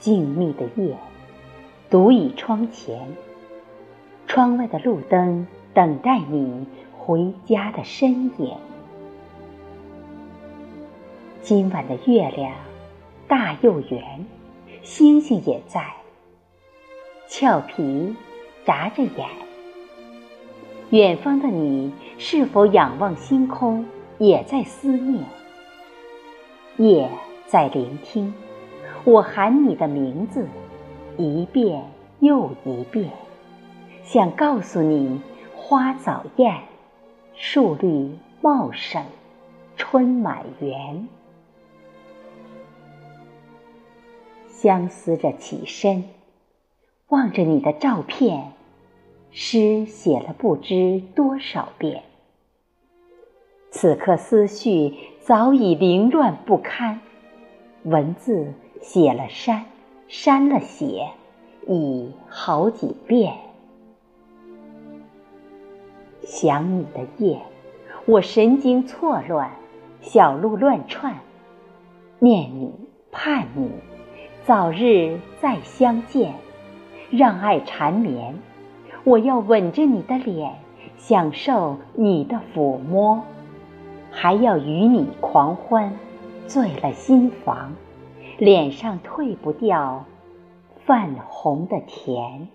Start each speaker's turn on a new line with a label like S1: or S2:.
S1: 静谧的夜，独倚窗前，窗外的路灯等待你回家的身影。今晚的月亮大又圆，星星也在，俏皮眨着眼。远方的你是否仰望星空，也在思念？夜在聆听，我喊你的名字，一遍又一遍，想告诉你：花早艳，树绿茂盛，春满园。相思着起身，望着你的照片，诗写了不知多少遍。此刻思绪早已凌乱不堪，文字写了删，删了写，已好几遍。想你的夜，我神经错乱，小鹿乱窜，念你，盼你，早日再相见，让爱缠绵。我要吻着你的脸，享受你的抚摸。还要与你狂欢，醉了心房，脸上褪不掉泛红的甜。